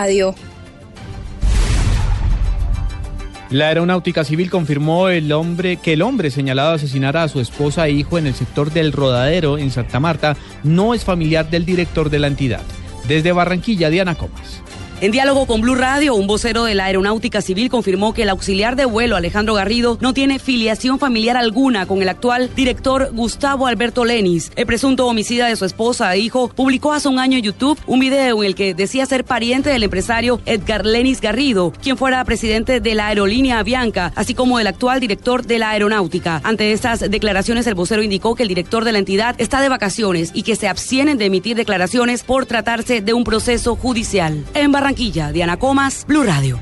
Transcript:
Adiós. La aeronáutica civil confirmó el hombre que el hombre señalado de asesinar a su esposa e hijo en el sector del Rodadero en Santa Marta no es familiar del director de la entidad. Desde Barranquilla, Diana Comas. En diálogo con Blue Radio, un vocero de la Aeronáutica Civil confirmó que el auxiliar de vuelo Alejandro Garrido no tiene filiación familiar alguna con el actual director Gustavo Alberto Lenis. El presunto homicida de su esposa e hijo publicó hace un año en YouTube un video en el que decía ser pariente del empresario Edgar Lenis Garrido, quien fuera presidente de la aerolínea Avianca, así como del actual director de la Aeronáutica. Ante estas declaraciones, el vocero indicó que el director de la entidad está de vacaciones y que se abstienen de emitir declaraciones por tratarse de un proceso judicial. Barranquilla, Diana Comas, Blue Radio.